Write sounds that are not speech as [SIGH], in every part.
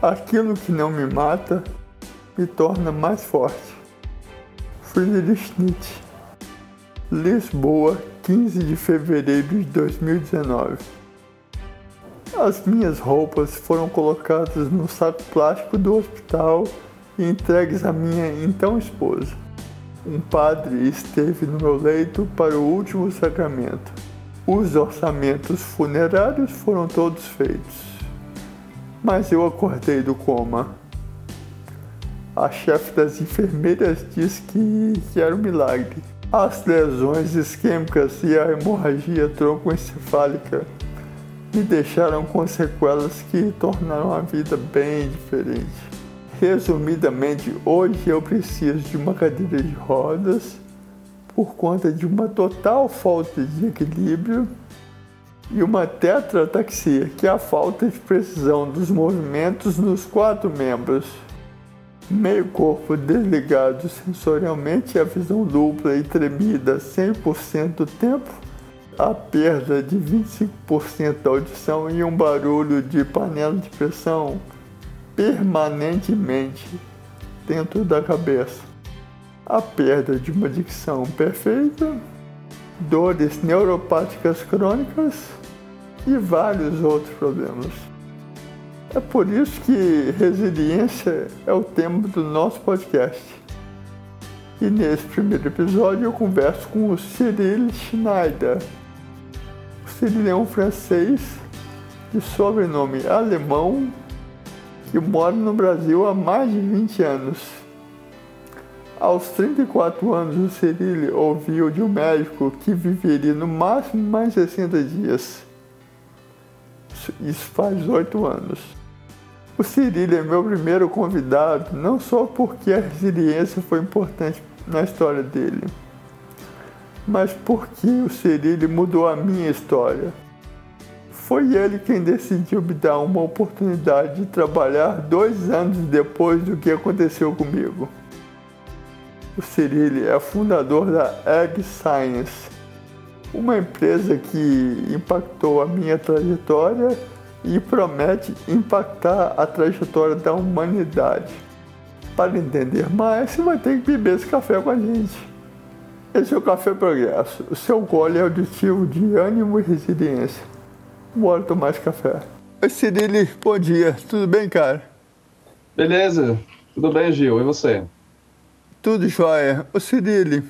Aquilo que não me mata me torna mais forte. Friedrich Nietzsche. Lisboa, 15 de fevereiro de 2019. As minhas roupas foram colocadas no saco plástico do hospital e entregues à minha então esposa. Um padre esteve no meu leito para o último sacramento. Os orçamentos funerários foram todos feitos. Mas eu acordei do coma. A chefe das enfermeiras disse que, que era um milagre. As lesões isquêmicas e a hemorragia troncoencefálica me deixaram com sequelas que tornaram a vida bem diferente. Resumidamente, hoje eu preciso de uma cadeira de rodas por conta de uma total falta de equilíbrio e uma tetrataxia, que é a falta de precisão dos movimentos nos quatro membros. Meio corpo desligado sensorialmente, a visão dupla e tremida 100% do tempo, a perda de 25% da audição e um barulho de panela de pressão permanentemente dentro da cabeça, a perda de uma dicção perfeita, dores neuropáticas crônicas e vários outros problemas. É por isso que resiliência é o tema do nosso podcast. E nesse primeiro episódio eu converso com o Cyril Schneider. O Cyril é um francês de sobrenome alemão que mora no Brasil há mais de 20 anos. Aos 34 anos, o Cyril ouviu de um médico que viveria no máximo mais 60 dias. Isso faz oito anos. O Cyril é meu primeiro convidado, não só porque a resiliência foi importante na história dele, mas porque o Cyril mudou a minha história. Foi ele quem decidiu me dar uma oportunidade de trabalhar dois anos depois do que aconteceu comigo. O Cyril é fundador da Egg Science, uma empresa que impactou a minha trajetória e promete impactar a trajetória da humanidade. Para entender mais, você vai ter que beber esse café com a gente. Esse é o Café Progresso, o seu gole auditivo de ânimo e resiliência. Bora tomar esse café. Oi, Cirili, bom dia. Tudo bem, cara? Beleza. Tudo bem, Gil. E você? Tudo jóia. Ô, Cirili,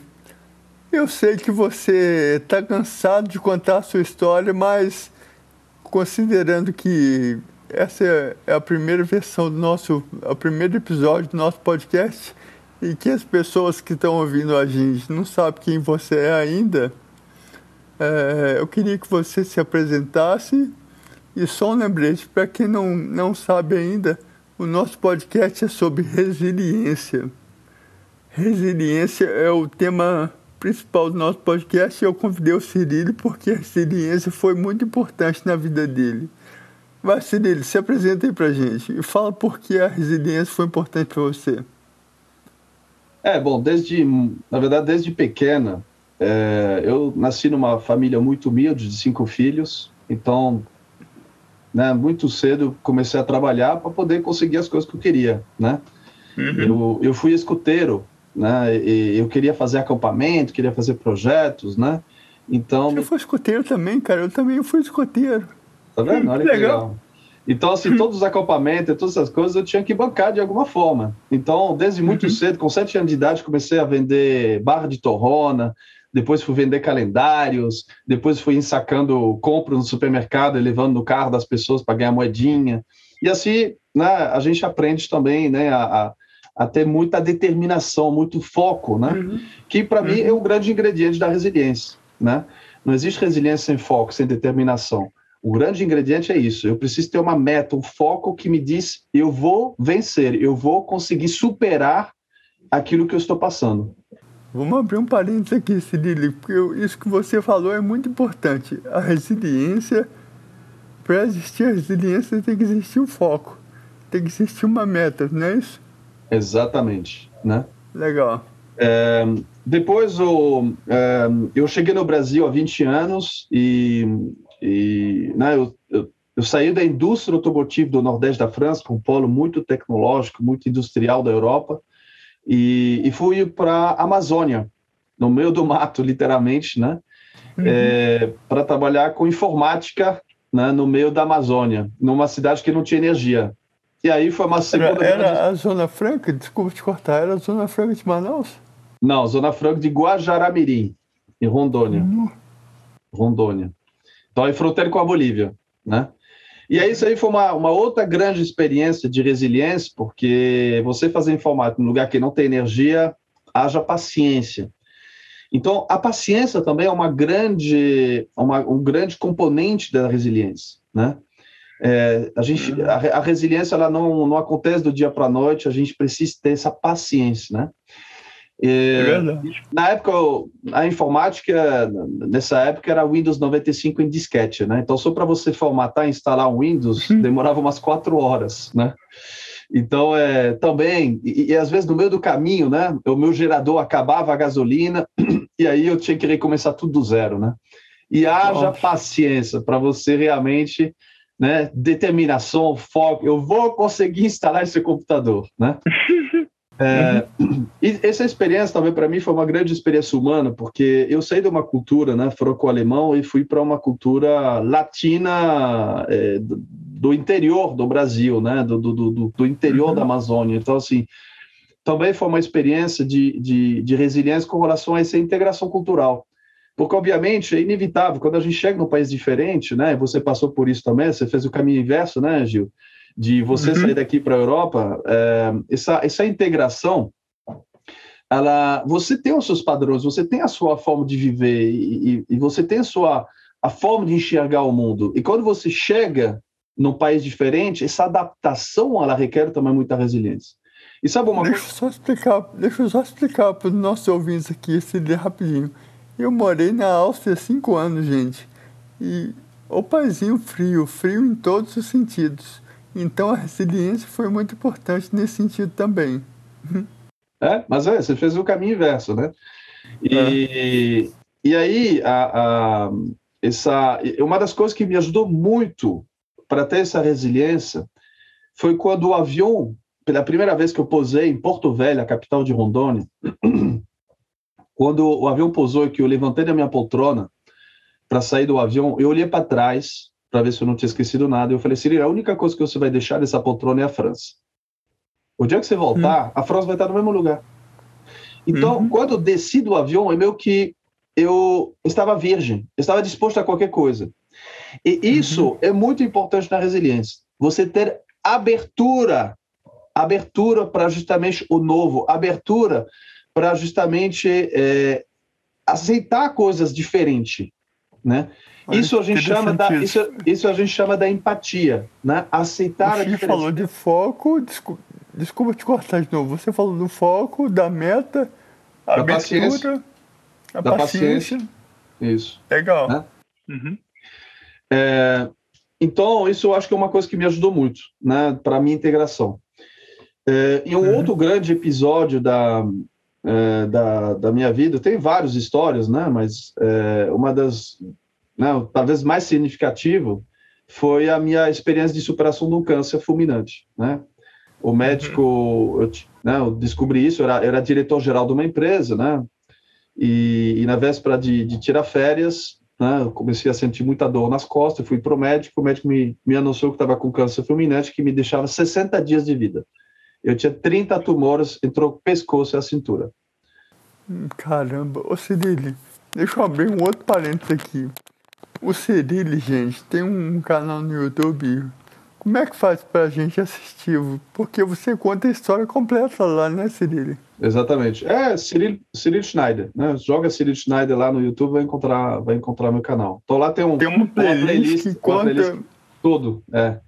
eu sei que você está cansado de contar a sua história, mas considerando que essa é a primeira versão do nosso, o primeiro episódio do nosso podcast e que as pessoas que estão ouvindo a gente não sabem quem você é ainda, é, eu queria que você se apresentasse e só um lembrete para quem não, não sabe ainda, o nosso podcast é sobre resiliência. Resiliência é o tema principal do nosso podcast e eu convidei o Cirilo porque a resiliência foi muito importante na vida dele. Vai, Cirilo, se apresenta aí pra gente e fala por que a resiliência foi importante para você. É, bom, desde, na verdade, desde pequena, é, eu nasci numa família muito humilde, de cinco filhos, então, né, muito cedo comecei a trabalhar para poder conseguir as coisas que eu queria, né? Uhum. Eu, eu fui escuteiro né? E eu queria fazer acampamento, queria fazer projetos, né? Então. Eu fui escoteiro também, cara. Eu também fui escoteiro. Tá vendo? Olha que legal. legal. Então, assim, todos os acampamentos, todas essas coisas eu tinha que bancar de alguma forma. Então, desde muito uhum. cedo, com sete anos de idade, comecei a vender barra de torrona, depois fui vender calendários, depois fui ensacando compro no supermercado e levando no carro das pessoas para ganhar moedinha. E assim, né, a gente aprende também né, a, a ter muita determinação, muito foco, né? Uhum. Que para uhum. mim é o grande ingrediente da resiliência, né? Não existe resiliência sem foco, sem determinação. O grande ingrediente é isso. Eu preciso ter uma meta, um foco que me diz eu vou vencer, eu vou conseguir superar aquilo que eu estou passando. Vamos abrir um parênteses aqui, Cirilo, porque isso que você falou é muito importante. A resiliência, para existir a resiliência, tem que existir o foco, tem que existir uma meta, não é isso? Exatamente, né? Legal. É, depois eu, é, eu cheguei no Brasil há 20 anos e, e né, eu, eu, eu saí da indústria automotiva do Nordeste da França, um polo muito tecnológico, muito industrial da Europa, e, e fui para a Amazônia, no meio do mato, literalmente, né? Uhum. É, para trabalhar com informática né, no meio da Amazônia, numa cidade que não tinha energia. E aí foi uma segunda. Era, era a Zona Franca, desculpa te cortar, era a Zona Franca de Manaus? Não, Zona Franca de Guajaramirim, em Rondônia. Uhum. Rondônia. Então, é fronteira com a Bolívia, né? E aí, isso aí foi uma, uma outra grande experiência de resiliência, porque você fazer informática num lugar que não tem energia, haja paciência. Então, a paciência também é uma grande, uma, um grande componente da resiliência, né? É, a, gente, a, a, resiliência ela não, não acontece do dia para a noite, a gente precisa ter essa paciência, né? É, é na época, a informática, nessa época, era Windows 95 em disquete, né? Então, só para você formatar e instalar um Windows, uhum. demorava umas quatro horas, né? Então, é, também, e, e, às vezes no meio do caminho, né? O meu gerador acabava a gasolina [CLEARS THROAT] e aí eu tinha que recomeçar tudo do zero, né? E haja Nossa. paciência para você realmente, né? Determinação, foco. Eu vou conseguir instalar esse computador, né? [LAUGHS] É, uhum. E essa experiência também para mim foi uma grande experiência humana, porque eu saí de uma cultura né, franco-alemão e fui para uma cultura latina é, do, do, interior do Brasil, né, do, do, do, do interior uhum. da Amazônia. Então, assim, também foi uma experiência de, de, de resiliência com relação a essa integração cultural. Porque, obviamente, é inevitável, quando a gente chega num país diferente, né, você passou por isso também, você fez o caminho inverso, né, Gil? de você uhum. sair daqui para a Europa, é, essa, essa integração, ela, você tem os seus padrões, você tem a sua forma de viver e, e, você tem a sua a forma de enxergar o mundo. E quando você chega num país diferente, essa adaptação ela requer também muita resiliência. E sabe uma deixa coisa? Só explicar, deixa eu só explicar para os nossos ouvintes aqui esse rapidinho. Eu morei na Áustria cinco anos, gente. E o paizinho frio, frio em todos os sentidos. Então a resiliência foi muito importante nesse sentido também. [LAUGHS] É, mas é, você fez o caminho inverso, né? E, é. e aí, a, a, essa, uma das coisas que me ajudou muito para ter essa resiliência foi quando o avião, pela primeira vez que eu posei em Porto Velho, a capital de Rondônia, [CLEARS THROAT] quando o avião pousou e que eu levantei da minha poltrona para sair do avião, eu olhei para trás para ver se eu não tinha esquecido nada. Eu falei, Cirilo, a única coisa que você vai deixar dessa poltrona é a França. O dia que você voltar, uhum. a França vai estar no mesmo lugar. Então, uhum. quando eu desci do avião, é meio que eu estava virgem, estava disposto a qualquer coisa. E isso uhum. é muito importante na resiliência. Você ter abertura, abertura para justamente o novo, abertura para justamente é, aceitar coisas diferentes, né? Isso a gente chama da isso, isso, a gente chama da empatia, né? Aceitar Você a diferença. falou de foco, desculpa, desculpa te cortar de novo. Você falou do foco, da meta, a da abertura, paciência, a da paciência. paciência. Isso. Legal. Né? Uhum. É, então, isso eu acho que é uma coisa que me ajudou muito, né, para a minha integração. É, em um uhum. outro grande episódio da, é, da, da, minha vida, tem várias histórias, né, mas é, uma das né, talvez mais significativo, foi a minha experiência de superação de um câncer fulminante. Né? O médico, uhum. eu, né, eu, descobri isso, eu era, era diretor-geral de uma empresa, né? E, e na véspera de, de, tirar férias, né, eu comecei a sentir muita dor nas costas, fui para o médico, o médico me, me anunciou que estava com câncer fulminante, que me deixava 60 dias de vida. Eu tinha 30 tumores entre o pescoço e a cintura. Caramba, ô Cirilo, deixa eu abrir um outro parênteses aqui. O Cirilo, gente, tem um canal no YouTube. Como é que faz pra gente assistir? Porque você conta a história completa lá, né, Cirilo? Exatamente. É Cirilo, Cirilo Schneider, né? Joga Cirilo Schneider lá no YouTube, vai encontrar, vai encontrar meu canal. Então lá tem um tem uma playlist, uma playlist que conta playlist tudo, é.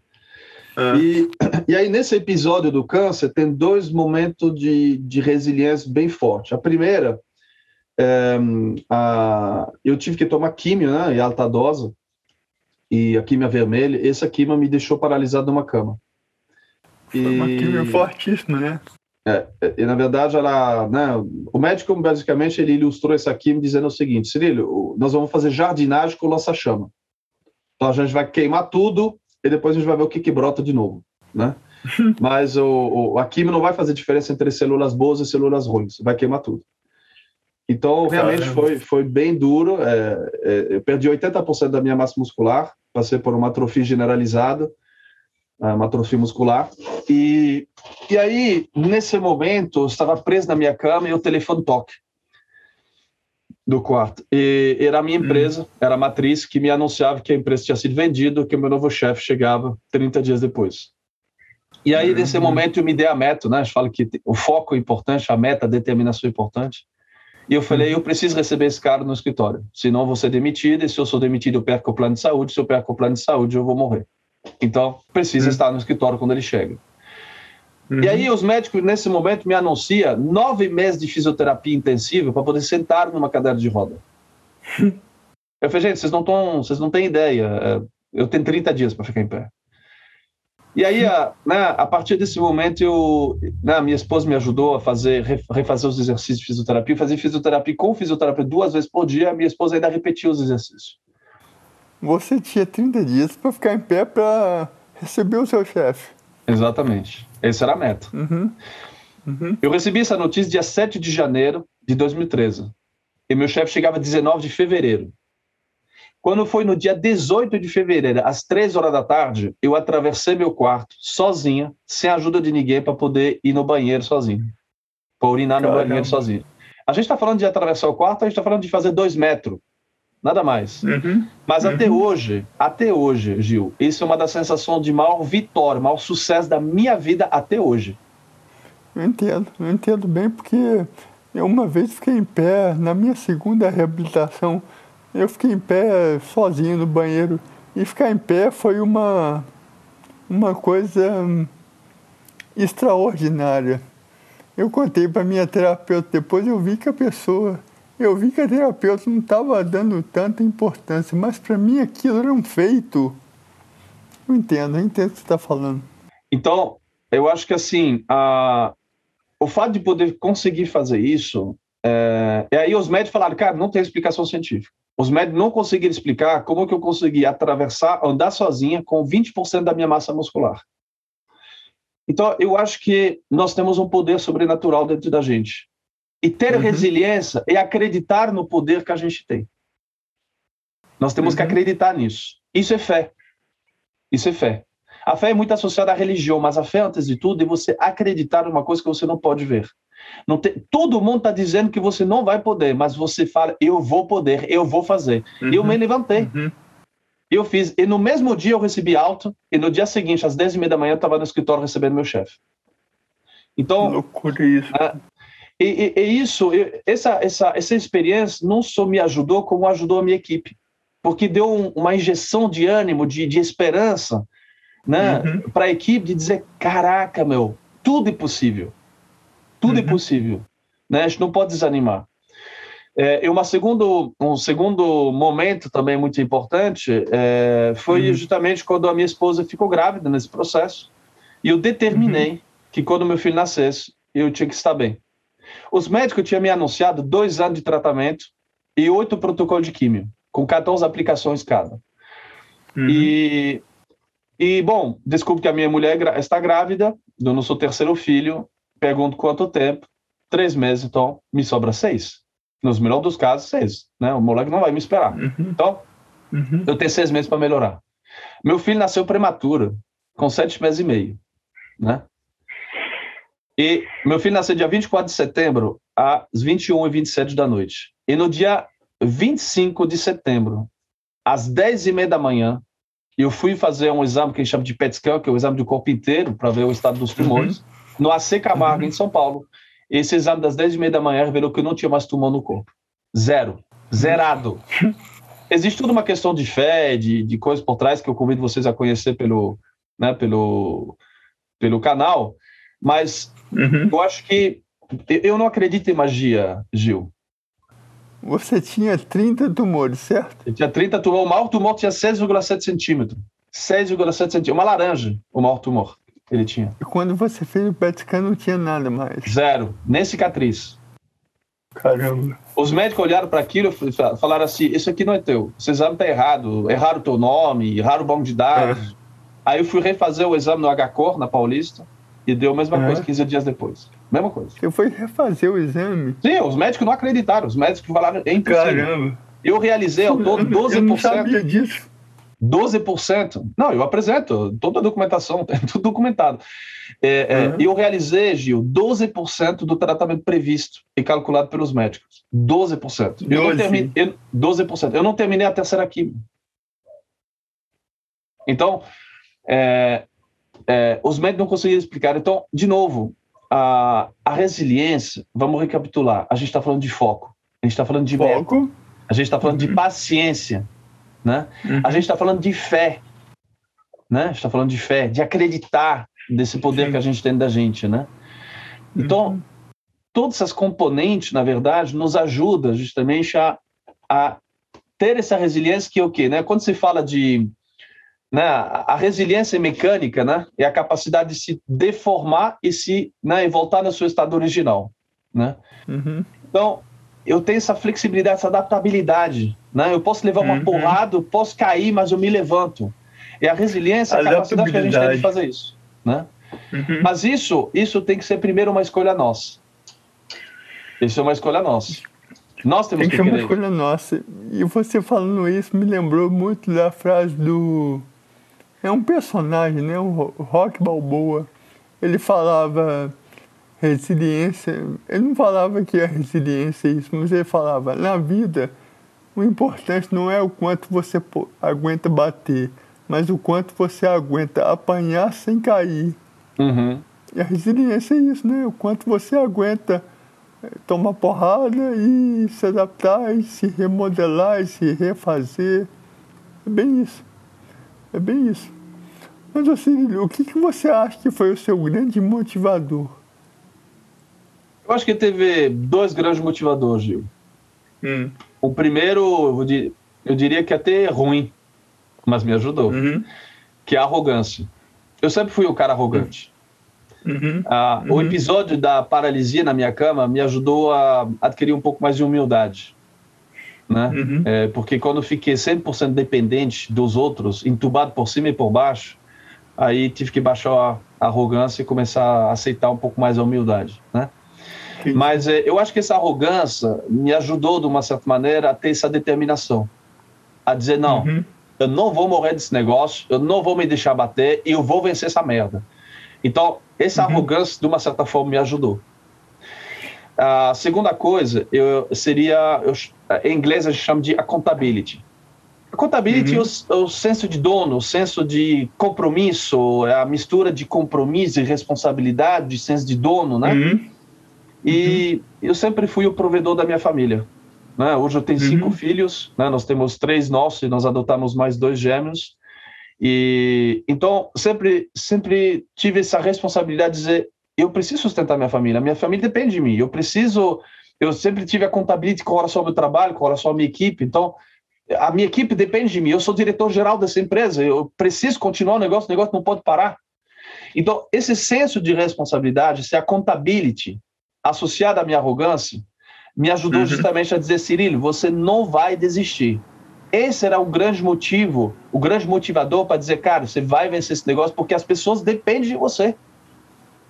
É. E, e aí, nesse episódio do câncer, tem dois momentos de, de resiliência bem forte. A primeira é, a, eu tive que tomar químio, né, em alta dose, e a químia vermelha, essa químia me deixou paralisado numa cama. Foi uma químia fortíssima, né? É, e na verdade, ela, né, o médico basicamente ele ilustrou essa química dizendo o seguinte: Cirilo, nós vamos fazer jardinagem com lança-chama. Então a gente vai queimar tudo e depois a gente vai ver o que, que brota de novo, né? [LAUGHS] Mas o, o, a quimio não vai fazer diferença entre células boas e células ruins, vai queimar tudo. Então, realmente foi, foi bem duro. É, é, eu perdi 80% da minha massa muscular, passei por uma atrofia generalizada, é, uma atrofia muscular. E, e aí, nesse momento, eu estava preso na minha cama e o telefone toque do quarto. E era a minha hum. empresa, era a matriz, que me anunciava que a empresa tinha sido vendida, que o meu novo chefe chegava 30 dias depois. E aí, nesse uhum. momento, eu me dei a meta, né? A gente fala que o foco é importante, a meta, a determinação é importante. E eu falei, uhum. eu preciso receber esse cara no escritório, senão vou ser demitido, e se eu sou demitido, eu perco o plano de saúde, se eu perco o plano de saúde, eu vou morrer. Então, precisa uhum. estar no escritório quando ele chega. Uhum. E aí os médicos, nesse momento, me anunciam nove meses de fisioterapia intensiva para poder sentar numa cadeira de roda. [LAUGHS] eu falei, gente, vocês não, tão, vocês não têm ideia, é, eu tenho 30 dias para ficar em pé. E aí, a, né, a partir desse momento, eu, né, minha esposa me ajudou a fazer, refazer os exercícios de fisioterapia, fazer fisioterapia com fisioterapia duas vezes por dia, minha esposa ainda repetia os exercícios. Você tinha 30 dias para ficar em pé para receber o seu chefe. Exatamente. Essa era a meta. Uhum. Uhum. Eu recebi essa notícia dia 7 de janeiro de 2013. E meu chefe chegava 19 de fevereiro. Quando foi no dia 18 de fevereiro, às 3 horas da tarde, eu atravessei meu quarto sozinha, sem ajuda de ninguém, para poder ir no banheiro sozinho. Para urinar Caramba. no banheiro sozinho. A gente está falando de atravessar o quarto, a gente está falando de fazer dois metros. Nada mais. Uhum. Mas uhum. até hoje, até hoje, Gil, isso é uma das sensações de maior vitória, maior sucesso da minha vida até hoje. Eu entendo, eu entendo bem, porque eu uma vez fiquei em pé, na minha segunda reabilitação, eu fiquei em pé sozinho no banheiro. E ficar em pé foi uma, uma coisa extraordinária. Eu contei para minha terapeuta, depois eu vi que a pessoa, eu vi que a terapeuta não estava dando tanta importância, mas para mim aquilo era um feito. Eu entendo, eu entendo o que você está falando. Então, eu acho que assim, a, o fato de poder conseguir fazer isso, é, e aí os médicos falaram, cara, não tem explicação científica. Os médicos não conseguiram explicar como que eu consegui atravessar, andar sozinha com 20% da minha massa muscular. Então, eu acho que nós temos um poder sobrenatural dentro da gente. E ter uhum. resiliência é acreditar no poder que a gente tem. Nós temos uhum. que acreditar nisso. Isso é fé. Isso é fé. A fé é muito associada à religião, mas a fé, antes de tudo, é você acreditar numa coisa que você não pode ver. Não tem, todo mundo está dizendo que você não vai poder, mas você fala, eu vou poder, eu vou fazer. Uhum. Eu me levantei. Uhum. Eu fiz. E no mesmo dia eu recebi alto, e no dia seguinte, às 10 e meia da manhã, eu estava no escritório recebendo meu chefe. Então. Loucura isso. É, e, e, e, isso, essa, essa, essa experiência não só me ajudou, como ajudou a minha equipe. Porque deu um, uma injeção de ânimo, de, de esperança, né, uhum. para a equipe de dizer: caraca, meu, tudo é possível. Tudo é uhum. é possível. Né? A gente não pode desanimar. É, e uma segundo, um segundo momento também muito importante é, foi uhum. justamente quando a minha esposa ficou grávida nesse processo. E eu determinei uhum. que quando meu filho nascesse, eu tinha que estar bem. Os médicos tinham me anunciado dois anos de tratamento e oito protocolos de químio, com 14 aplicações cada. Uhum. E, e, bom, desculpe que a minha mulher está grávida do nosso terceiro filho Pergunto quanto tempo. Três meses, então me sobra seis. Nos melhores dos casos, seis. Né? O moleque não vai me esperar. Uhum. Então, uhum. eu tenho seis meses para melhorar. Meu filho nasceu prematuro, com sete meses e meio. Né? E meu filho nasceu dia 24 de setembro, às 21 e 27 da noite. E no dia 25 de setembro, às 10 e meia da manhã, eu fui fazer um exame que a gente chama de PET scan, que é o exame do corpo inteiro, para ver o estado dos tumores. Uhum no AC Camargo, uhum. em São Paulo. Esse exame das 10 e meia da manhã revelou que eu não tinha mais tumor no corpo. Zero. Zerado. Existe toda uma questão de fé, de, de coisas por trás que eu convido vocês a conhecer pelo, né, pelo, pelo canal, mas uhum. eu acho que eu não acredito em magia, Gil. Você tinha 30 tumores, certo? Eu tinha 30 tumores. O maior tumor tinha 6,7 centímetros. 6,7 centímetros. Uma laranja, o maior tumor ele tinha. E quando você fez o PET scan não tinha nada mais? Zero, nem cicatriz. Caramba. Os médicos olharam para aquilo e falaram assim: Isso aqui não é teu. Esse exame está errado. Erraram o teu nome, erraram o banco de dados. Aí eu fui refazer o exame no HCOR, na Paulista, e deu a mesma uhum. coisa 15 dias depois. Mesma coisa. Eu fui refazer o exame? Sim, os médicos não acreditaram. Os médicos falaram, é impossível. Caramba. Eu realizei ao todo 12%. Eu não sabia disso. 12%. Não, eu apresento toda a documentação, tem [LAUGHS] tudo documentado. É, é, uhum. Eu realizei, Gil, 12% do tratamento previsto e calculado pelos médicos. 12%. Eu não terminei, eu, 12%. Eu não terminei a terceira química. Então, é, é, os médicos não conseguiram explicar. Então, de novo, a, a resiliência, vamos recapitular. A gente está falando de foco, a gente está falando de foco, meta, a gente está falando uhum. de paciência, né? Uhum. A gente está falando de fé, né? A gente está falando de fé, de acreditar desse poder Sim. que a gente tem da gente, né? Então, uhum. todas essas componentes, na verdade, nos ajudam justamente a, a ter essa resiliência que é o quê, né? Quando se fala de né, a resiliência mecânica né, é a capacidade de se deformar e se né, e voltar no seu estado original. Né? Uhum. Então, eu tenho essa flexibilidade, essa adaptabilidade. Né? Eu posso levar uma uhum. porrada, posso cair, mas eu me levanto. E a resiliência é a capacidade que a gente tem de fazer isso. Né? Uhum. Mas isso, isso tem que ser primeiro uma escolha nossa. Isso é uma escolha nossa. Nós temos tem que, que ser uma escolha nossa. E você falando isso me lembrou muito da frase do é um personagem, né? O Rock Balboa. Ele falava resiliência. Ele não falava que é resiliência isso, mas ele falava na vida o importante não é o quanto você aguenta bater, mas o quanto você aguenta apanhar sem cair. Uhum. E a resiliência é isso, né? O quanto você aguenta eh, tomar porrada e se adaptar e se remodelar e se refazer. É bem isso. É bem isso. Mas, assim, o que, que você acha que foi o seu grande motivador? Eu acho que teve dois grandes motivadores, Gil. Hum. O primeiro, eu diria que é até ruim, mas me ajudou, uhum. que é a arrogância. Eu sempre fui o cara arrogante. Uhum. Ah, uhum. O episódio da paralisia na minha cama me ajudou a adquirir um pouco mais de humildade né? Uhum. É, porque quando fiquei 100% dependente dos outros, entubado por cima e por baixo, aí tive que baixar a arrogância e começar a aceitar um pouco mais a humildade, né? Sim. Mas é, eu acho que essa arrogância me ajudou, de uma certa maneira, a ter essa determinação. A dizer, não, uhum. eu não vou morrer desse negócio, eu não vou me deixar bater e eu vou vencer essa merda. Então, essa uhum. arrogância, de uma certa forma, me ajudou. A segunda coisa eu, seria, eu, em inglês a gente chama de accountability. Accountability uhum. é o, o, senso de dono, o senso de compromisso, é a mistura de compromisso e responsabilidade, de senso de dono, né? Uhum. E uhum. eu sempre fui o provedor da minha família. Né? Hoje eu tenho cinco uhum. filhos, né? nós temos três nossos e nós adotamos mais dois gêmeos. E então sempre sempre tive essa responsabilidade de dizer eu preciso sustentar minha família, minha família depende de mim, eu preciso, eu sempre tive a contabilidade com relação ao meu trabalho, com relação à minha equipe, então a minha equipe depende de mim, eu sou diretor-geral dessa empresa, eu preciso continuar o negócio, o negócio não pode parar. Então, esse senso de responsabilidade, se a contabilidade associada à minha arrogância, me ajudou uhum. justamente a dizer, Cirilo, você não vai desistir. Esse era o grande motivo, o grande motivador para dizer, cara, você vai vencer esse negócio porque as pessoas dependem de você.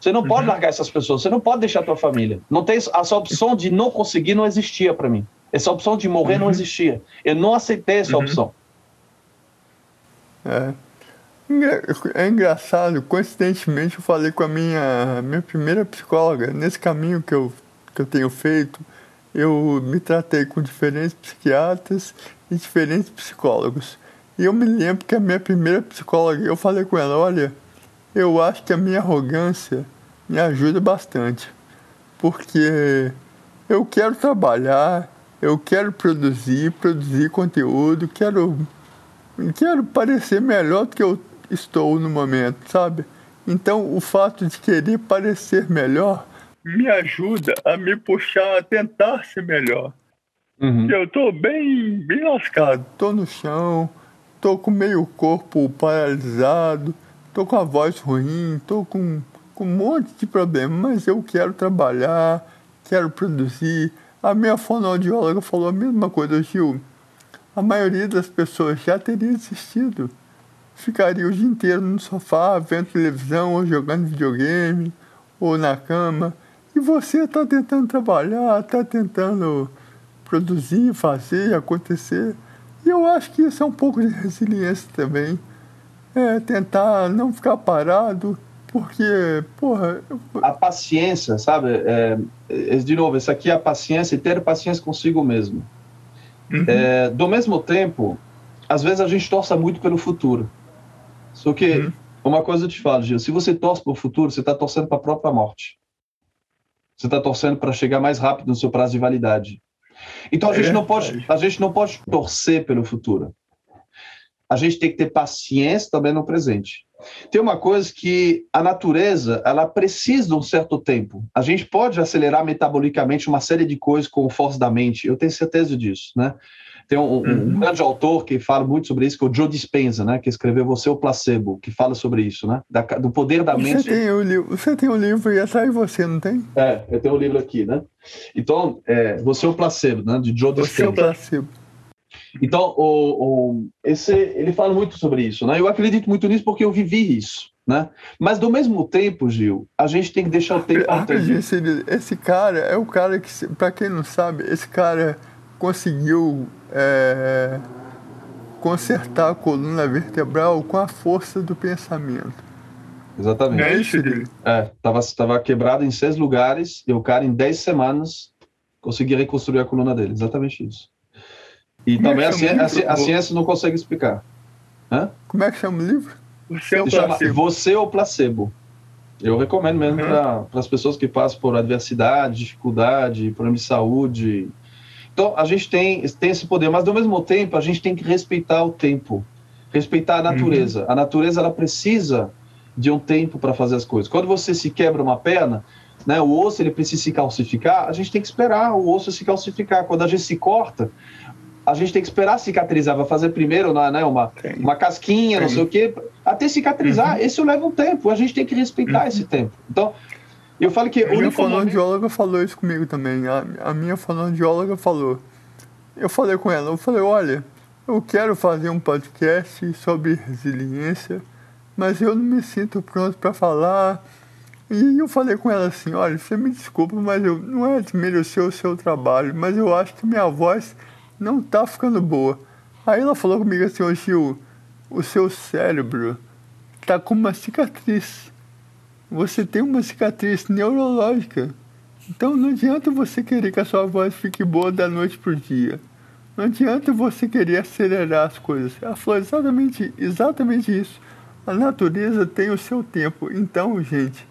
Você não uhum. pode largar essas pessoas, você não pode deixar a tua família. Não tem essa opção de não conseguir não existia para mim. Essa opção de morrer uhum. não existia. Eu não aceitei essa uhum. opção. É. É engraçado, coincidentemente eu falei com a minha, minha primeira psicóloga, nesse caminho que eu, que eu tenho feito, eu me tratei com diferentes psiquiatras e diferentes psicólogos. E eu me lembro que a minha primeira psicóloga, eu falei com ela, olha, eu acho que a minha arrogância me ajuda bastante, porque eu quero trabalhar, eu quero produzir, produzir conteúdo, quero, quero parecer melhor do que eu estou no momento, sabe? Então, o fato de querer parecer melhor me ajuda a me puxar a tentar ser melhor. Uhum. Eu tô bem, bem lascado, tô no chão, tô com meio corpo paralisado, tô com a voz ruim, tô com, com um monte de problema, mas eu quero trabalhar, quero produzir. A minha fonoaudióloga falou a mesma coisa, Gil. A maioria das pessoas já teria desistido ficaria o dia inteiro no sofá, vendo televisão, ou jogando videogame, ou na cama. E você está tentando trabalhar, está tentando produzir, fazer, acontecer. E eu acho que isso é um pouco de resiliência também. É tentar não ficar parado, porque, porra. A paciência, sabe? É, é, de novo, isso aqui é a paciência e ter paciência consigo mesmo. Uhum. É, do mesmo tempo, às vezes a gente torce muito pelo futuro. Só que, uhum. uma coisa eu te falo, Gil, se você torce para o futuro, você está torcendo para a própria morte. Você está torcendo para chegar mais rápido no seu prazo de validade. Então a gente não pode, a gente não pode torcer pelo futuro. A gente tem que ter paciência também no presente. Tem uma coisa que a natureza, ela precisa de um certo tempo. A gente pode acelerar metabolicamente uma série de coisas com o força da mente. Eu tenho certeza disso, né? Tem um, um uhum. grande autor que fala muito sobre isso, que é o Joe Dispenza, né? Que escreveu Você é o Placebo, que fala sobre isso, né? Da, do poder da você mente. Tem o livro, você tem um livro e atrás de você, não tem? É, eu tenho um livro aqui, né? Então, é, Você é o Placebo, né? De Joe Dispenza. Você é o Placebo. Então, o, o, esse, ele fala muito sobre isso, né? Eu acredito muito nisso porque eu vivi isso, né? Mas, do mesmo tempo, Gil, a gente tem que deixar o tempo... [LAUGHS] Esse, esse cara é o cara que, para quem não sabe, esse cara conseguiu é, consertar a coluna vertebral com a força do pensamento. Exatamente. É isso, É, tava, tava quebrado em seis lugares e o cara, em dez semanas, conseguiu reconstruir a coluna dele. Exatamente isso. E Como é também é a, ciência, a, a, ciência não consegue explicar. Hã? Como é que chama o livro? Você é placebo. Você ou placebo. Eu recomendo mesmo uhum. para as pessoas que passam por adversidade, dificuldade, problema de saúde, então, a gente tem, tem esse poder, mas ao mesmo tempo, a gente tem que respeitar o tempo, respeitar a natureza. Uhum. A natureza, ela precisa de um tempo para fazer as coisas. Quando você se quebra uma perna, né, o osso ele precisa se calcificar, a gente tem que esperar o osso se calcificar. Quando a gente se corta, a gente tem que esperar cicatrizar, vai fazer primeiro né, né uma, uma casquinha, não sei o quê, até cicatrizar. Uhum. Esse leva um tempo, a gente tem que respeitar uhum. esse tempo. Então, eu falo que. A minha fonoaudióloga momento... falou isso comigo também. A, a minha fonoaudióloga falou. Eu falei com ela, eu falei, olha, eu quero fazer um podcast sobre resiliência, mas eu não me sinto pronto para falar. E eu falei com ela assim, olha, você me desculpa, mas eu não é desmerecer o seu trabalho, mas eu acho que minha voz não tá ficando boa. Aí ela falou comigo assim, ô Gil, o seu cérebro tá com uma cicatriz você tem uma cicatriz neurológica. Então não adianta você querer que a sua voz fique boa da noite para o dia. Não adianta você querer acelerar as coisas. Ela falou exatamente, exatamente isso. A natureza tem o seu tempo. Então, gente,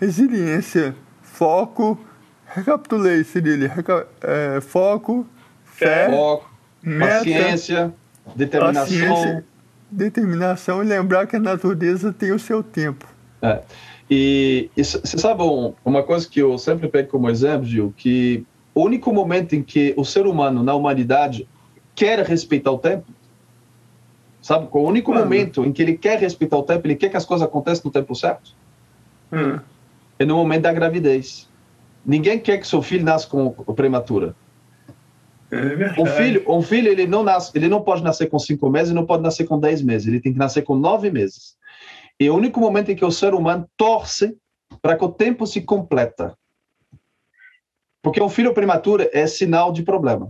resiliência, foco. Recapitulei, Cirilo. Reca é, foco, fé, foco, meta, paciência, determinação. Paciência, determinação e lembrar que a natureza tem o seu tempo. É. E você sabe uma coisa que eu sempre pego como exemplo, Gil, que o único momento em que o ser humano na humanidade quer respeitar o tempo, sabe? O único momento em que ele quer respeitar o tempo, ele quer que as coisas aconteçam no tempo certo, hum. é no momento da gravidez. Ninguém quer que seu filho nasça com prematura. É um filho, um filho ele não nasce, ele não pode nascer com cinco meses, não pode nascer com dez meses, ele tem que nascer com nove meses. É o único momento em que o ser humano torce para que o tempo se completa. Porque um filho prematuro é sinal de problema.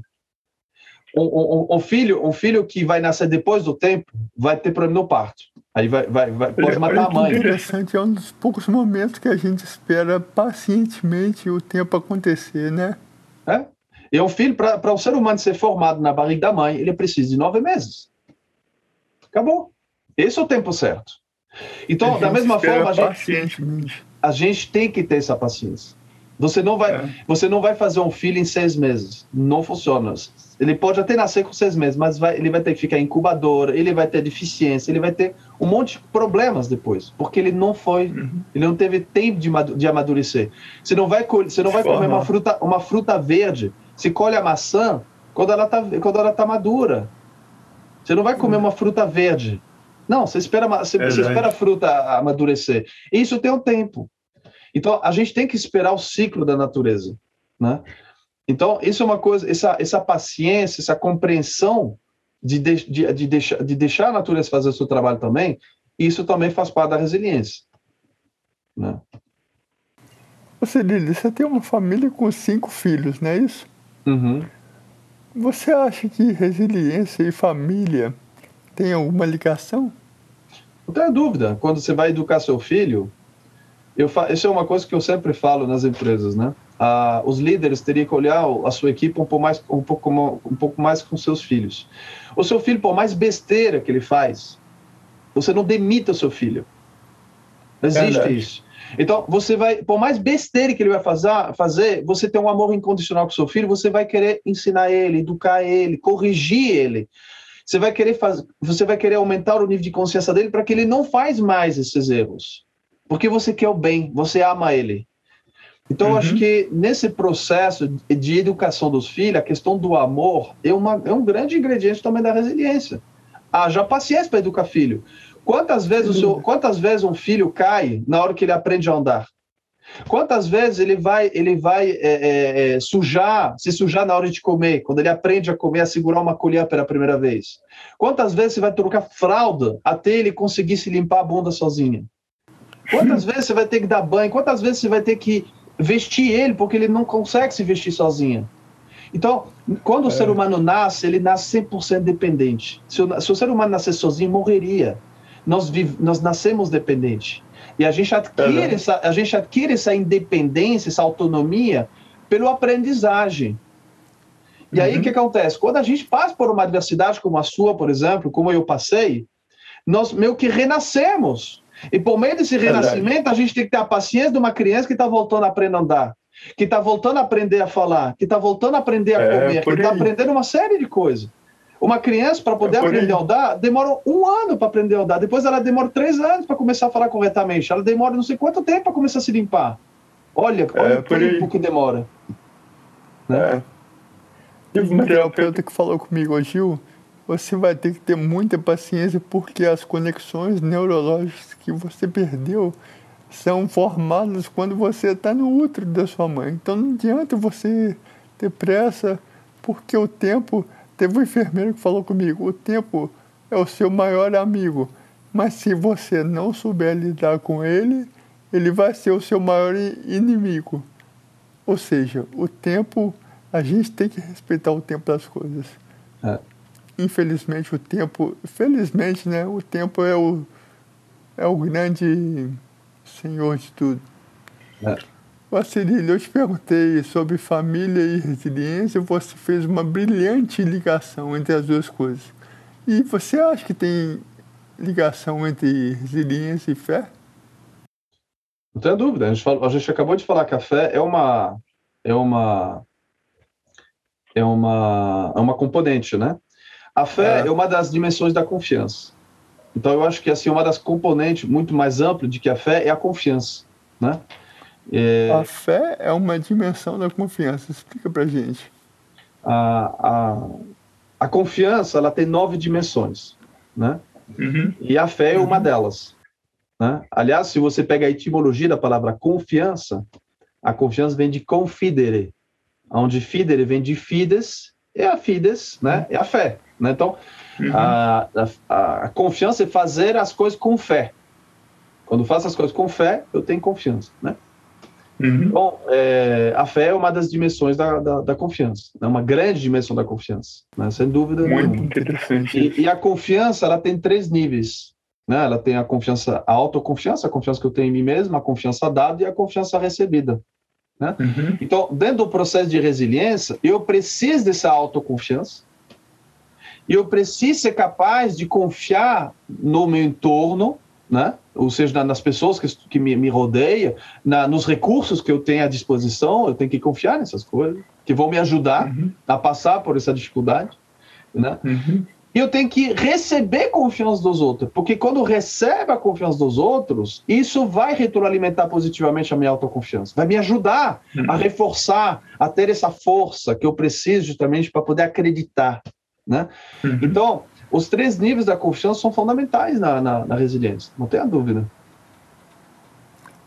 Um, um, um, filho, um filho que vai nascer depois do tempo vai ter problema no parto. Aí vai, vai, vai pode matar a mãe. interessante, é um dos poucos momentos que a gente espera pacientemente o tempo acontecer, né? É. E um filho, para o ser humano ser formado na barriga da mãe, ele precisa de nove meses. Acabou. Esse é o tempo certo. Então, da mesma forma, a gente, a gente tem que ter essa paciência. Você não vai, é. você não vai fazer um filho em seis meses. Não funciona. Ele pode até nascer com seis meses, mas vai, ele vai ter que ficar em incubadora, ele vai ter deficiência, ele vai ter um monte de problemas depois, porque ele não foi, uhum. ele não teve tempo de, de amadurecer. Você não vai, você não vai comer uma fruta, uma fruta verde. Você colhe a maçã quando ela está quando ela tá madura. Você não vai comer uhum. uma fruta verde. Não, você espera, você, você espera a fruta amadurecer. Isso tem um tempo. Então, a gente tem que esperar o ciclo da natureza, né? Então, isso é uma coisa, essa, essa paciência, essa compreensão de, de, de, de, deixar, de deixar a natureza fazer o seu trabalho também, isso também faz parte da resiliência. Né? Você, Lili, você tem uma família com cinco filhos, não é isso? Uhum. Você acha que resiliência e família têm alguma ligação? Não tenho dúvida. Quando você vai educar seu filho, eu fa... isso é uma coisa que eu sempre falo nas empresas, né? Ah, os líderes teriam que olhar a sua equipe um pouco, mais, um, pouco, um pouco mais com seus filhos. O seu filho, por mais besteira que ele faz, você não demita o seu filho. Existe isso. Então, você vai, por mais besteira que ele vai fazer, fazer, você tem um amor incondicional com seu filho, você vai querer ensinar ele, educar ele, corrigir ele. Você vai querer fazer, você vai querer aumentar o nível de consciência dele para que ele não faz mais esses erros. Porque você quer o bem, você ama ele. Então, uhum. eu acho que nesse processo de educação dos filhos, a questão do amor é, uma, é um grande ingrediente também da resiliência. Haja paciência para educar filho. Quantas vezes, o seu, quantas vezes um filho cai na hora que ele aprende a andar? Quantas vezes ele vai, ele vai é, é, é, sujar, se sujar na hora de comer, quando ele aprende a comer, a segurar uma colher pela primeira vez? Quantas vezes você vai trocar fralda até ele conseguir se limpar a bunda sozinho? Quantas [LAUGHS] vezes você vai ter que dar banho? Quantas vezes você vai ter que vestir ele porque ele não consegue se vestir sozinho? Então, quando o ser é. humano nasce, ele nasce 100% dependente. Se o, se o ser humano nascer sozinho, morreria. Nós, nós nascemos dependentes. E a gente adquire, é essa, a gente adquire essa independência, essa autonomia pela aprendizagem. E uhum. aí o que acontece? Quando a gente passa por uma adversidade como a sua, por exemplo, como eu passei, nós meio que renascemos. E por meio desse renascimento, a gente tem que ter a paciência de uma criança que está voltando a aprender a andar, que está voltando a aprender a falar, que está voltando a aprender a é, comer, que está aprendendo uma série de coisas. Uma criança, para poder é aprender a andar, demora um ano para aprender a andar. Depois ela demora três anos para começar a falar corretamente. Ela demora não sei quanto tempo para começar a se limpar. Olha, olha é, o tempo que demora. Né? É. o terapeuta que falou comigo, Gil, você vai ter que ter muita paciência porque as conexões neurológicas que você perdeu são formadas quando você está no útero da sua mãe. Então não adianta você ter pressa, porque o tempo Teve um enfermeiro que falou comigo: o tempo é o seu maior amigo, mas se você não souber lidar com ele, ele vai ser o seu maior inimigo. Ou seja, o tempo, a gente tem que respeitar o tempo das coisas. É. Infelizmente, o tempo, felizmente, né? O tempo é o, é o grande senhor de tudo. É. Vacirilho, eu te perguntei sobre família e resiliência, você fez uma brilhante ligação entre as duas coisas. E você acha que tem ligação entre resiliência e fé? Não tenho dúvida. A gente, falou, a gente acabou de falar que a fé é uma é uma é uma é uma componente, né? A fé é. é uma das dimensões da confiança. Então eu acho que assim uma das componentes muito mais amplas de que a fé é a confiança, né? É... A fé é uma dimensão da confiança. Explica para gente. A, a, a confiança ela tem nove dimensões, né? Uhum. E a fé é uma uhum. delas. Né? Aliás, se você pega a etimologia da palavra confiança, a confiança vem de confidere, onde fidere vem de fides, e a fides né, é a fé. Né? Então, uhum. a, a, a, confiança é fazer as coisas com fé. Quando faço as coisas com fé, eu tenho confiança. Né? Uhum. Bom, é, a fé é uma das dimensões da, da, da, confiança, é uma grande dimensão da confiança, né? sem dúvida Muito nenhuma. interessante. E, e, a confiança, ela tem três níveis. Né? Ela tem a confiança, a autoconfiança, a confiança que eu tenho em mim mesmo, a confiança dada e a confiança recebida. Né? Uhum. Então, dentro do processo de resiliência, eu preciso dessa autoconfiança e eu preciso ser capaz de confiar no meu entorno, né? Ou seja, nas pessoas que, que me, me rodeiam, na, nos recursos que eu tenho à disposição, eu tenho que confiar nessas coisas, que vão me ajudar uhum. a passar por essa dificuldade. Né? Uhum. E eu tenho que receber confiança dos outros, porque quando recebe a confiança dos outros, isso vai retroalimentar positivamente a minha autoconfiança, vai me ajudar uhum. a reforçar, a ter essa força que eu preciso justamente para poder acreditar. Né? Uhum. Então, os três níveis da confiança são fundamentais na, na, na resiliência, não tenha dúvida.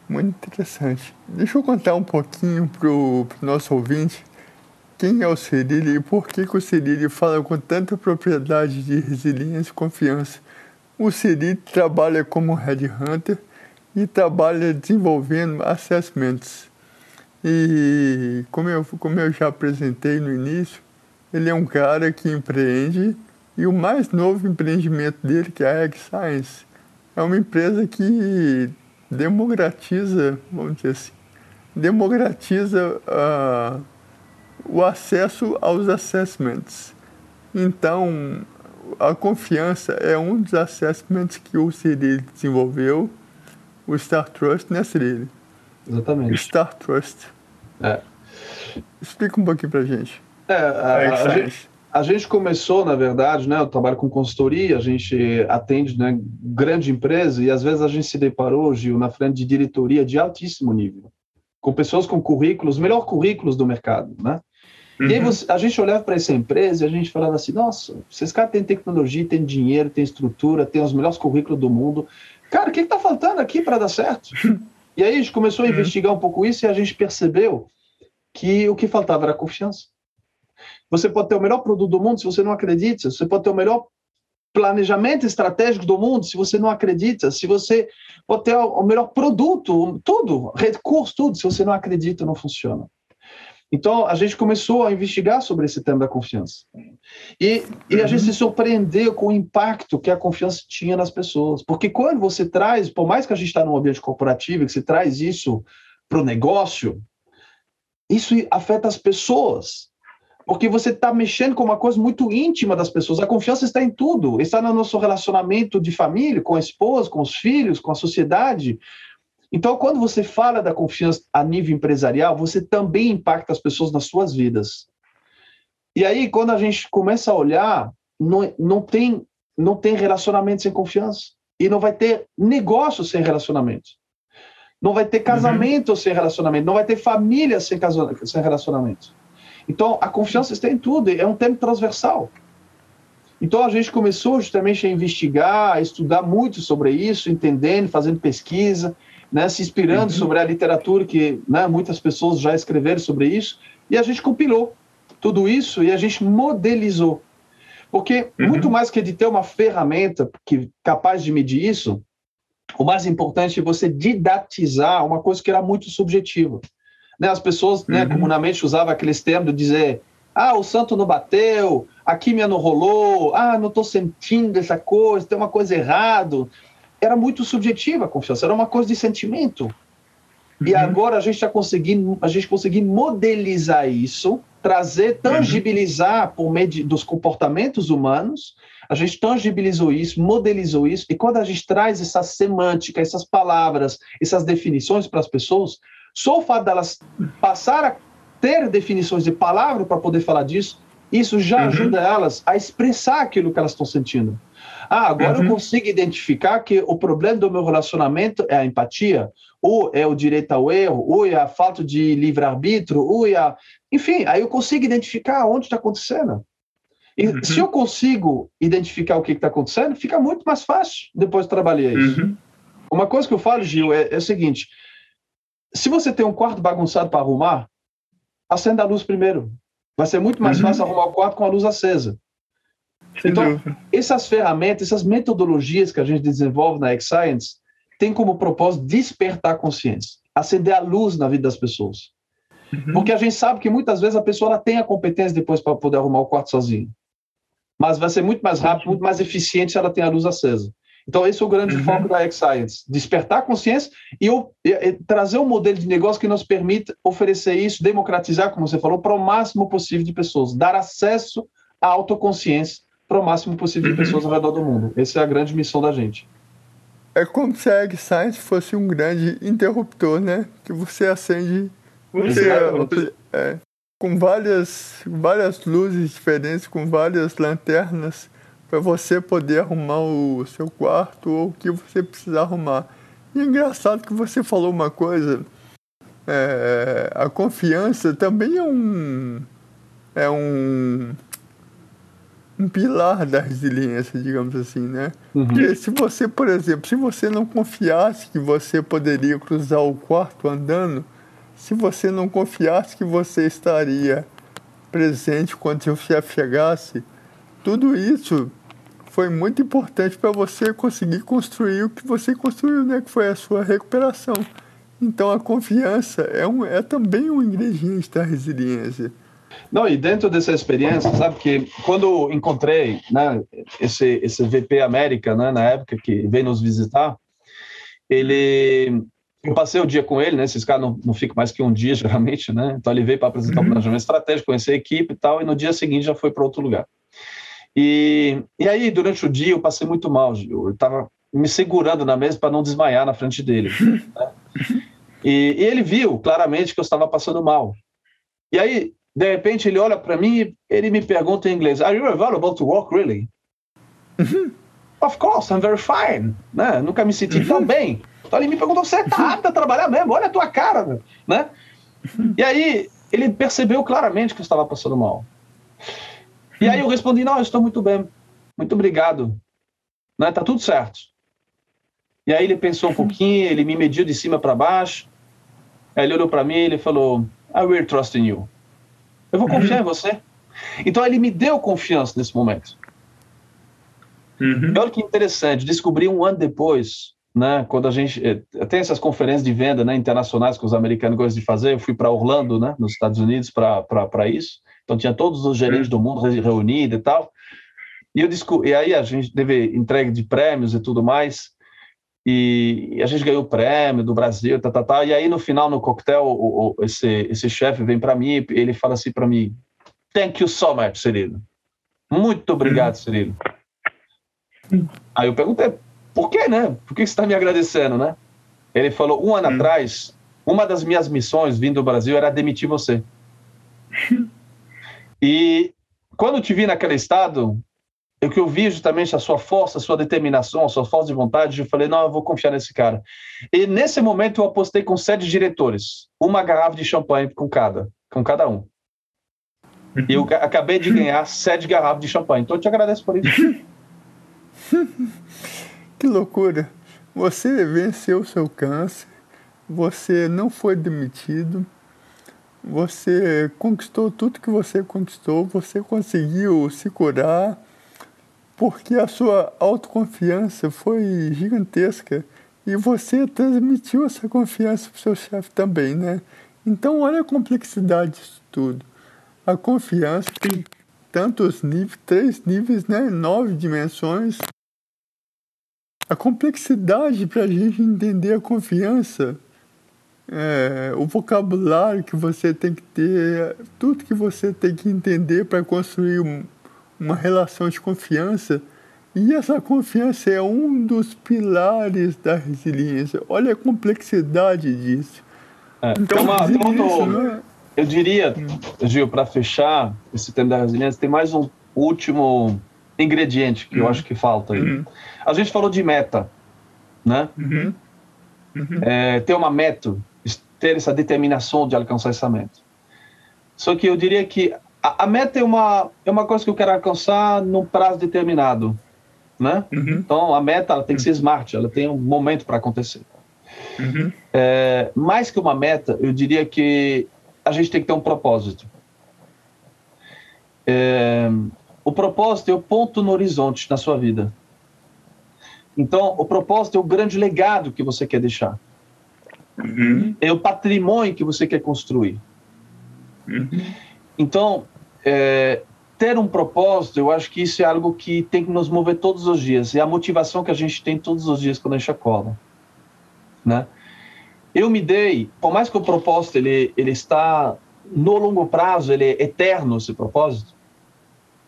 Muito interessante. Deixa eu contar um pouquinho para o nosso ouvinte. quem é o Cirilo e por que, que o Cirilo fala com tanta propriedade de resiliência e confiança. O Cirilo trabalha como headhunter e trabalha desenvolvendo assessments. E como eu, como eu já apresentei no início, ele é um cara que empreende e o mais novo empreendimento dele, que é a Egg Science, é uma empresa que democratiza, vamos dizer assim, democratiza uh, o acesso aos assessments. Então, a confiança é um dos assessments que o Cirilo desenvolveu, o Star Trust, né, Cirilo? Exatamente. Star Trust. É. Explica um pouquinho pra gente. É, a, a, gente, a, gente, começou, na verdade, né? Eu trabalho com consultoria, a gente atende né, grande empresa e às vezes a gente se deparou, Gil, na frente de diretoria de altíssimo nível, com pessoas com currículos, melhor currículos do mercado, né? Uhum. E aí uhum. você, a gente olhava para essa empresa e a gente falava assim, nossa, esses caras têm tecnologia, têm dinheiro, têm estrutura, têm os melhores currículos do mundo. Cara, o que está faltando aqui para dar certo? e aí a gente começou a uhum. investigar um pouco isso e a gente percebeu que o que faltava era confiança. Você pode ter o melhor produto do mundo se você não acredita. Você pode ter o melhor planejamento estratégico do mundo se você não acredita. Se você pode ter o melhor produto, tudo, recurso, tudo, se você não acredita, não funciona. Então, a gente começou a investigar sobre esse tema da confiança. E, e a gente se surpreendeu com o impacto que a confiança tinha nas pessoas. Porque quando você traz, por mais que a gente está num ambiente corporativo, que você traz isso para o negócio, isso afeta as pessoas. Porque você está mexendo com uma coisa muito íntima das pessoas. A confiança está em tudo. Está no nosso relacionamento de família, com a esposa, com os filhos, com a sociedade. Então, quando você fala da confiança a nível empresarial, você também impacta as pessoas nas suas vidas. E aí, quando a gente começa a olhar, não, não, tem, não tem relacionamento sem confiança. E não vai ter negócio sem relacionamento. Não vai ter casamento uhum. sem relacionamento. Não vai ter família sem, sem relacionamento. Então, a confiança está em tudo. É um tema transversal. Então, a gente começou justamente a investigar, a estudar muito sobre isso, entendendo, fazendo pesquisa né, se inspirando uhum. sobre a literatura que né, muitas pessoas já escreveram sobre isso, e a gente compilou tudo isso e a gente modelizou. Porque uhum. muito mais que de ter uma ferramenta que capaz de medir isso, o mais importante é você didatizar uma coisa que era muito subjetiva. Né, as pessoas né, uhum. comumente usavam aqueles termos de dizer ah, o santo não bateu, a química não rolou, ah, não estou sentindo essa coisa, tem uma coisa errado era muito subjetiva a confiança, era uma coisa de sentimento. Uhum. E agora a gente está conseguindo, a gente conseguindo modelizar isso, trazer, uhum. tangibilizar uhum. por meio de, dos comportamentos humanos. A gente tangibilizou isso, modelizou isso, e quando a gente traz essa semântica, essas palavras, essas definições para as pessoas, só o fato delas passar a ter definições de palavra para poder falar disso, isso já uhum. ajuda elas a expressar aquilo que elas estão sentindo. Ah, agora uhum. eu consigo identificar que o problema do meu relacionamento é a empatia, ou é o direito ao erro, ou é a falta de livre-arbítrio, ou é a... Enfim, aí eu consigo identificar onde está acontecendo. E uhum. se eu consigo identificar o que está acontecendo, fica muito mais fácil depois de trabalhar isso. Uhum. Uma coisa que eu falo, Gil, é, é o seguinte: se você tem um quarto bagunçado para arrumar, acenda a luz primeiro. Vai ser muito mais uhum. fácil arrumar o quarto com a luz acesa. Então, essas ferramentas, essas metodologias que a gente desenvolve na X-Science, tem como propósito despertar a consciência, acender a luz na vida das pessoas. Uhum. Porque a gente sabe que muitas vezes a pessoa ela tem a competência depois para poder arrumar o quarto sozinho. Mas vai ser muito mais rápido, muito mais eficiente se ela tem a luz acesa. Então, esse é o grande uhum. foco da X-Science: despertar a consciência e, e, e, trazer um modelo de negócio que nos permita oferecer isso, democratizar, como você falou, para o máximo possível de pessoas, dar acesso à autoconsciência para o máximo possível de uhum. pessoas ao redor do mundo. Essa é a grande missão da gente. É como se a Egg Science fosse um grande interruptor, né? Que você acende você, é, com várias, várias luzes diferentes, com várias lanternas, para você poder arrumar o seu quarto ou o que você precisar arrumar. E é engraçado que você falou uma coisa, é, a confiança também é um, é um um pilar da resiliência, digamos assim, né? Uhum. Porque se você, por exemplo, se você não confiasse que você poderia cruzar o quarto andando, se você não confiasse que você estaria presente quando chefe chegasse, tudo isso foi muito importante para você conseguir construir o que você construiu, né? Que foi a sua recuperação. Então a confiança é, um, é também um ingrediente da resiliência. Não, e dentro dessa experiência, sabe que quando encontrei né, esse, esse VP América, né, na época que veio nos visitar, ele eu passei o dia com ele, né? Esses caras não, não ficam mais que um dia, [LAUGHS] geralmente, né? Então ele veio para apresentar o uhum. planejamento estratégico, conhecer a equipe e tal, e no dia seguinte já foi para outro lugar. E, e aí, durante o dia, eu passei muito mal, Gil. Eu estava me segurando na mesa para não desmaiar na frente dele. Né? E, e, ele viu claramente que eu estava passando mal. E aí, de repente, ele olha para mim e ele me pergunta em inglês: Are you available to walk, really? Uhum. Of course, I'm very fine. Né? Nunca me senti tão uhum. bem. Então ele me perguntou: Você está apto a trabalhar mesmo? Olha a tua cara. Né? E aí, ele percebeu claramente que eu estava passando mal. E aí eu respondi: Não, eu estou muito bem. Muito obrigado. Né? Tá tudo certo. E aí ele pensou um pouquinho, ele me mediu de cima para baixo. Aí ele olhou para mim e ele falou: I will trust in you. Eu vou confiar uhum. em você. Então ele me deu confiança nesse momento. Uhum. olha que interessante, descobri um ano depois, né, quando a gente eh, tem essas conferências de venda né, internacionais que os americanos gostam de fazer, eu fui para Orlando, né, nos Estados Unidos, para isso. Então tinha todos os gerentes do mundo reunidos e tal. E eu descobri, e aí a gente teve entrega de prêmios e tudo mais e a gente ganhou o prêmio do Brasil, tá, tá, tá. E aí no final no coquetel, o, o, esse esse chefe vem para mim, ele fala assim para mim: "Thank you so much, Cirilo. Muito obrigado, uhum. Cirilo." Aí eu perguntei: "Por quê, né? Por que você está me agradecendo, né?" Ele falou: "Um ano uhum. atrás, uma das minhas missões vindo do Brasil era demitir você." [LAUGHS] e quando te vi naquele estado, o que eu vi justamente a sua força, a sua determinação, a sua força de vontade, eu falei, não, eu vou confiar nesse cara. E nesse momento eu apostei com sete diretores, uma garrafa de champanhe com cada, com cada um. E eu acabei de ganhar sete garrafas de champanhe. Então eu te agradeço por isso. [LAUGHS] que loucura. Você venceu seu câncer, você não foi demitido, você conquistou tudo que você conquistou, você conseguiu se curar porque a sua autoconfiança foi gigantesca e você transmitiu essa confiança para o seu chefe também, né? Então, olha a complexidade disso tudo. A confiança tem tantos níveis, três níveis, né? Nove dimensões. A complexidade para a gente entender a confiança, é, o vocabulário que você tem que ter, tudo que você tem que entender para construir um, uma relação de confiança. E essa confiança é um dos pilares da resiliência. Olha a complexidade disso. É, então, uma, é... Eu diria, Gil, para fechar esse tema da resiliência, tem mais um último ingrediente que uhum. eu acho que falta aí. Uhum. A gente falou de meta, né? Uhum. uhum. É, ter uma meta, ter essa determinação de alcançar essa meta. Só que eu diria que a, a, meta é uma, é uma coisa que eu quero alcançar num prazo determinado, né? Uhum. Então, a meta ela tem que ser smart, ela tem um momento para acontecer. Uhum. É, mais que uma meta, eu diria que a gente tem que ter um propósito. É, o propósito é o ponto no horizonte na sua vida. Então, o propósito é o grande legado que você quer deixar. Uhum. É o patrimônio que você quer construir. Uhum. Então, é, ter um propósito, eu acho que isso é algo que tem que nos mover todos os dias. É a motivação que a gente tem todos os dias quando a gente acorda. Né? Eu me dei, por mais que o propósito ele, ele está no longo prazo, ele é eterno, esse propósito,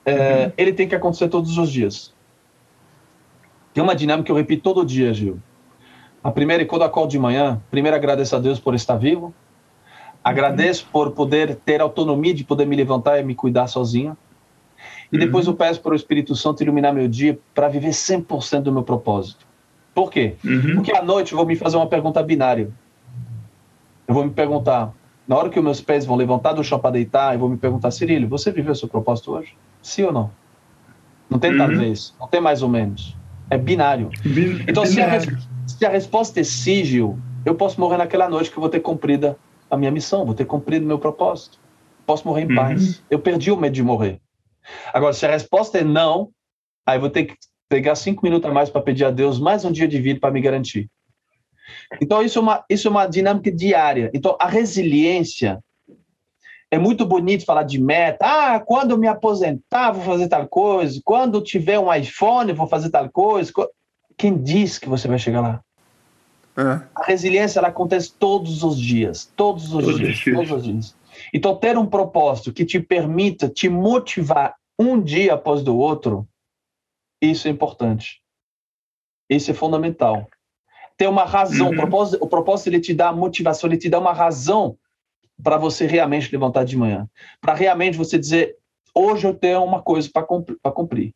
é, uhum. ele tem que acontecer todos os dias. Tem uma dinâmica que eu repito todo dia, Gil. A primeira é quando acordo de manhã, primeiro agradeço a Deus por estar vivo, Agradeço por poder ter autonomia de poder me levantar e me cuidar sozinho. E uhum. depois eu peço para o Espírito Santo iluminar meu dia para viver 100% do meu propósito. Por quê? Uhum. Porque à noite eu vou me fazer uma pergunta binária. Eu vou me perguntar, na hora que os meus pés vão levantar do chão para deitar, eu vou me perguntar, Cirílio, você viveu seu propósito hoje? Sim ou não? Não tem uhum. talvez, não tem mais ou menos. É binário. Bin então, binário. Se, a se a resposta é sim, Gil, eu posso morrer naquela noite que eu vou ter cumprida a minha missão, vou ter cumprido meu propósito. posso morrer em paz. Uhum. Eu perdi o medo de morrer. Agora, se a resposta é não, aí vou ter que pegar cinco minutos a mais para pedir a Deus mais um dia de vida para me garantir. Então, isso é, uma, isso é uma dinâmica diária. Então, a resiliência é muito bonito falar de meta. Ah, quando eu me aposentar, vou fazer tal coisa. Quando tiver um iPhone, vou fazer tal coisa. Quem diz que você vai chegar lá? É. A resiliência ela acontece todos os dias. Todos os todos dias. Todos os dias. Então, ter um propósito que te permita te motivar um dia após o outro, isso é importante. Isso é fundamental. Ter uma razão. Uhum. O, propósito, o propósito ele te dá motivação, ele te dá uma razão para você realmente levantar de manhã. Para realmente você dizer, hoje eu tenho uma coisa para cumprir.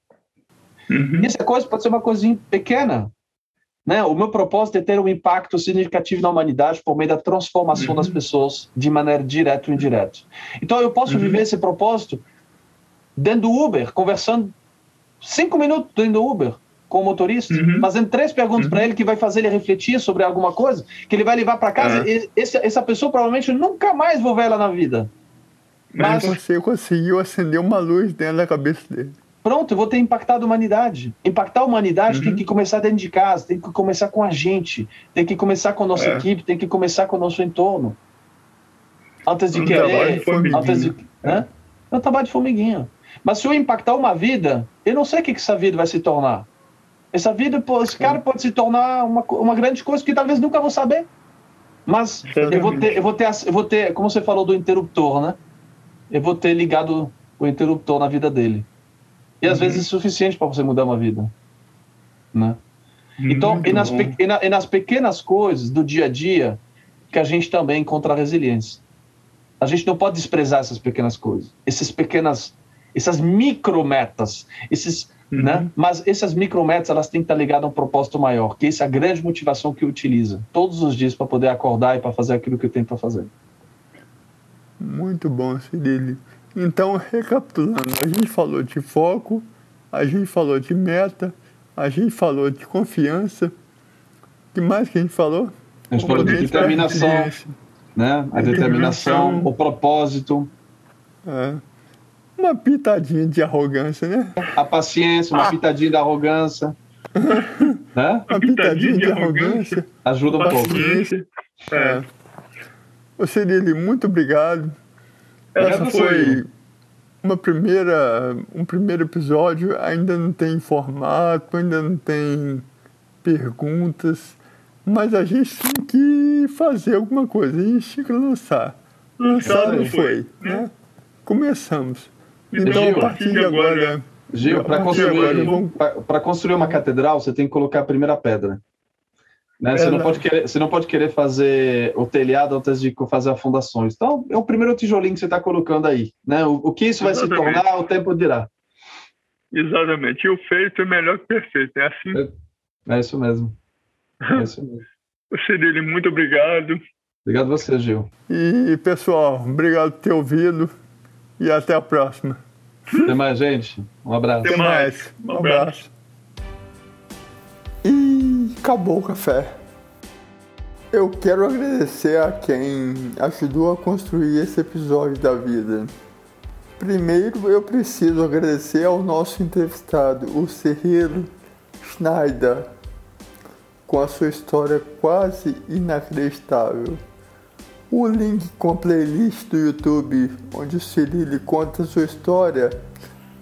Uhum. E essa coisa pode ser uma coisinha pequena. Né? O meu propósito é ter um impacto significativo na humanidade por meio da transformação uhum. das pessoas de maneira direta ou indireta. Então eu posso uhum. viver esse propósito dentro do Uber, conversando cinco minutos dentro do Uber com o motorista, uhum. fazendo três perguntas para uhum. ele que vai fazer ele refletir sobre alguma coisa, que ele vai levar para casa. É. Esse, essa pessoa provavelmente nunca mais vou ver ela na vida. Mas, Mas você conseguiu acender uma luz dentro da cabeça dele. Pronto, eu vou ter impactado a humanidade. Impactar a humanidade uhum. tem que começar dentro de casa, tem que começar com a gente, tem que começar com a nossa é. equipe, tem que começar com o nosso entorno. Antes de um querer. De antes de, né? É um trabalho de formiguinha. Mas se eu impactar uma vida, eu não sei o que essa vida vai se tornar. Essa vida, esse cara pode se tornar uma, uma grande coisa que talvez nunca vou saber. Mas eu vou, ter, eu vou ter, eu vou ter, como você falou do interruptor, né? Eu vou ter ligado o interruptor na vida dele. E às uhum. vezes é suficiente para você mudar uma vida, né? Então, e nas, e, na, e nas pequenas coisas do dia a dia que a gente também encontra resiliência. A gente não pode desprezar essas pequenas coisas, essas pequenas, essas micrometas, esses Uhum. Né? Mas essas micrometas elas têm que estar ligadas a um propósito maior, que essa é a grande motivação que utiliza todos os dias para poder acordar e para fazer aquilo que eu tenho para fazer. Muito bom, Cirilo. Então, recapitulando, a gente falou de foco, a gente falou de meta, a gente falou de confiança. O que mais que a gente falou? A gente falou de determinação, né? A determinação, o propósito. É uma pitadinha de arrogância, né? A paciência, uma ah. pitadinha de arrogância. [LAUGHS] né? Uma pitadinha de arrogância. Ajuda um pouco. É. Ô Cirilo, muito obrigado. É, Essa foi uma primeira, um primeiro episódio, ainda não tem formato, ainda não tem perguntas, mas a gente tem que fazer alguma coisa, a gente tem que lançar. Lançar não foi, né? Começamos. Então, Gil, a partir de agora. Gil, para construir, vamos... construir uma catedral, você tem que colocar a primeira pedra. Né? Você, é, não pode querer, você não pode querer fazer o telhado antes de fazer as fundações. Então, é o primeiro tijolinho que você está colocando aí. Né? O, o que isso vai Exatamente. se tornar, o tempo dirá. Exatamente. E o feito é melhor que o perfeito. É assim? É, é isso mesmo. É isso mesmo. [LAUGHS] Cirilo, muito obrigado. Obrigado a você, Gil. E, pessoal, obrigado por ter ouvido e até a próxima. Até mais, gente. Um abraço. Até mais. Um abraço. Acabou o café. Eu quero agradecer a quem ajudou a construir esse episódio da vida. Primeiro, eu preciso agradecer ao nosso entrevistado, o Serreiro Schneider, com a sua história quase inacreditável. O link com a playlist do YouTube, onde o Cirilo conta sua história,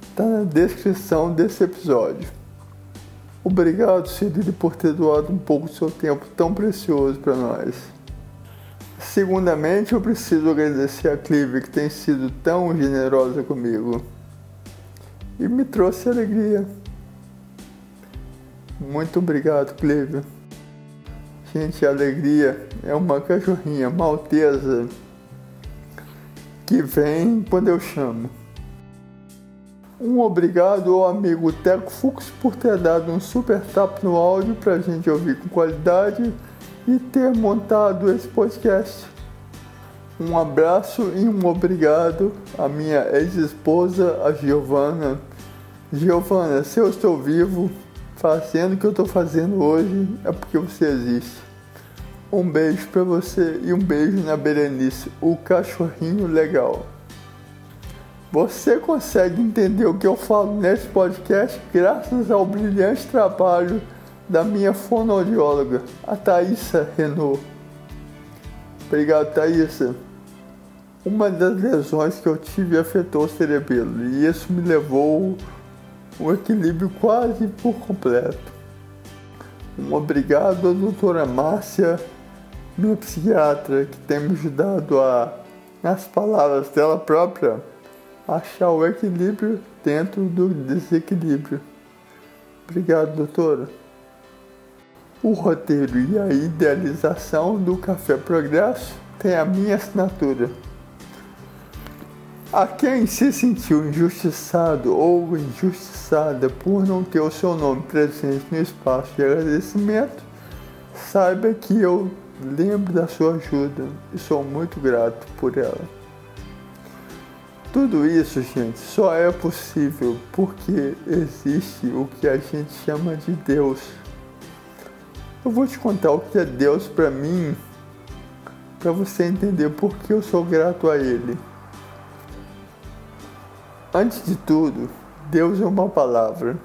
está na descrição desse episódio. Obrigado, Cirilo, por ter doado um pouco do seu tempo tão precioso para nós. Segundamente, eu preciso agradecer a Clive, que tem sido tão generosa comigo e me trouxe alegria. Muito obrigado, Clive. Gente, a alegria é uma cachorrinha maltesa que vem quando eu chamo. Um obrigado ao amigo Teco Fux por ter dado um super tap no áudio para a gente ouvir com qualidade e ter montado esse podcast. Um abraço e um obrigado à minha ex-esposa, a Giovana. Giovana, se eu estou vivo, fazendo o que eu estou fazendo hoje é porque você existe. Um beijo para você e um beijo na Berenice, o cachorrinho legal. Você consegue entender o que eu falo nesse podcast graças ao brilhante trabalho da minha fonoaudióloga, a Thaisa Renault. Obrigado, Thaisa. Uma das lesões que eu tive afetou o cerebelo e isso me levou o equilíbrio quase por completo. Um obrigado à doutora Márcia, minha psiquiatra, que tem me ajudado a, nas palavras dela própria, achar o equilíbrio dentro do desequilíbrio. Obrigado, doutora. O roteiro e a idealização do Café Progresso tem a minha assinatura. A quem se sentiu injustiçado ou injustiçada por não ter o seu nome presente no espaço de agradecimento, saiba que eu lembro da sua ajuda e sou muito grato por ela. Tudo isso, gente, só é possível porque existe o que a gente chama de Deus. Eu vou te contar o que é Deus para mim, para você entender por que eu sou grato a Ele. Antes de tudo, Deus é uma palavra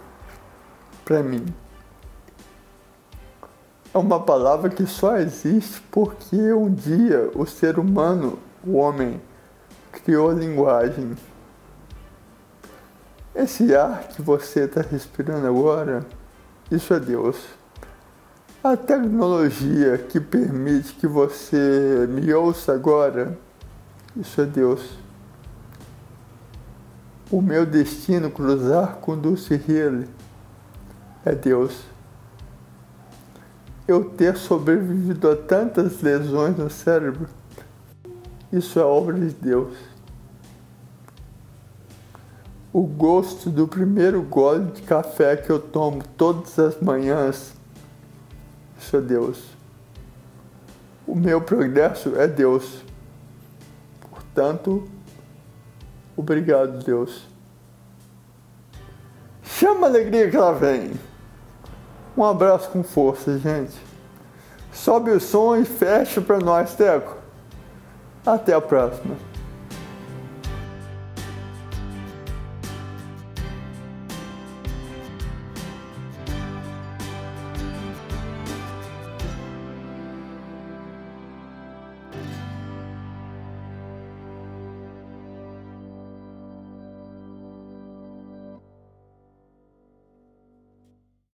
para mim. É uma palavra que só existe porque um dia o ser humano, o homem, criou linguagem. Esse ar que você está respirando agora, isso é Deus. A tecnologia que permite que você me ouça agora, isso é Deus o meu destino cruzar com Dulce é Deus. Eu ter sobrevivido a tantas lesões no cérebro, isso é obra de Deus. O gosto do primeiro gole de café que eu tomo todas as manhãs, isso é Deus. O meu progresso é Deus. Portanto, Obrigado, Deus. Chama a alegria que ela vem. Um abraço com força, gente. Sobe o som e fecha para nós, Teco. Até a próxima.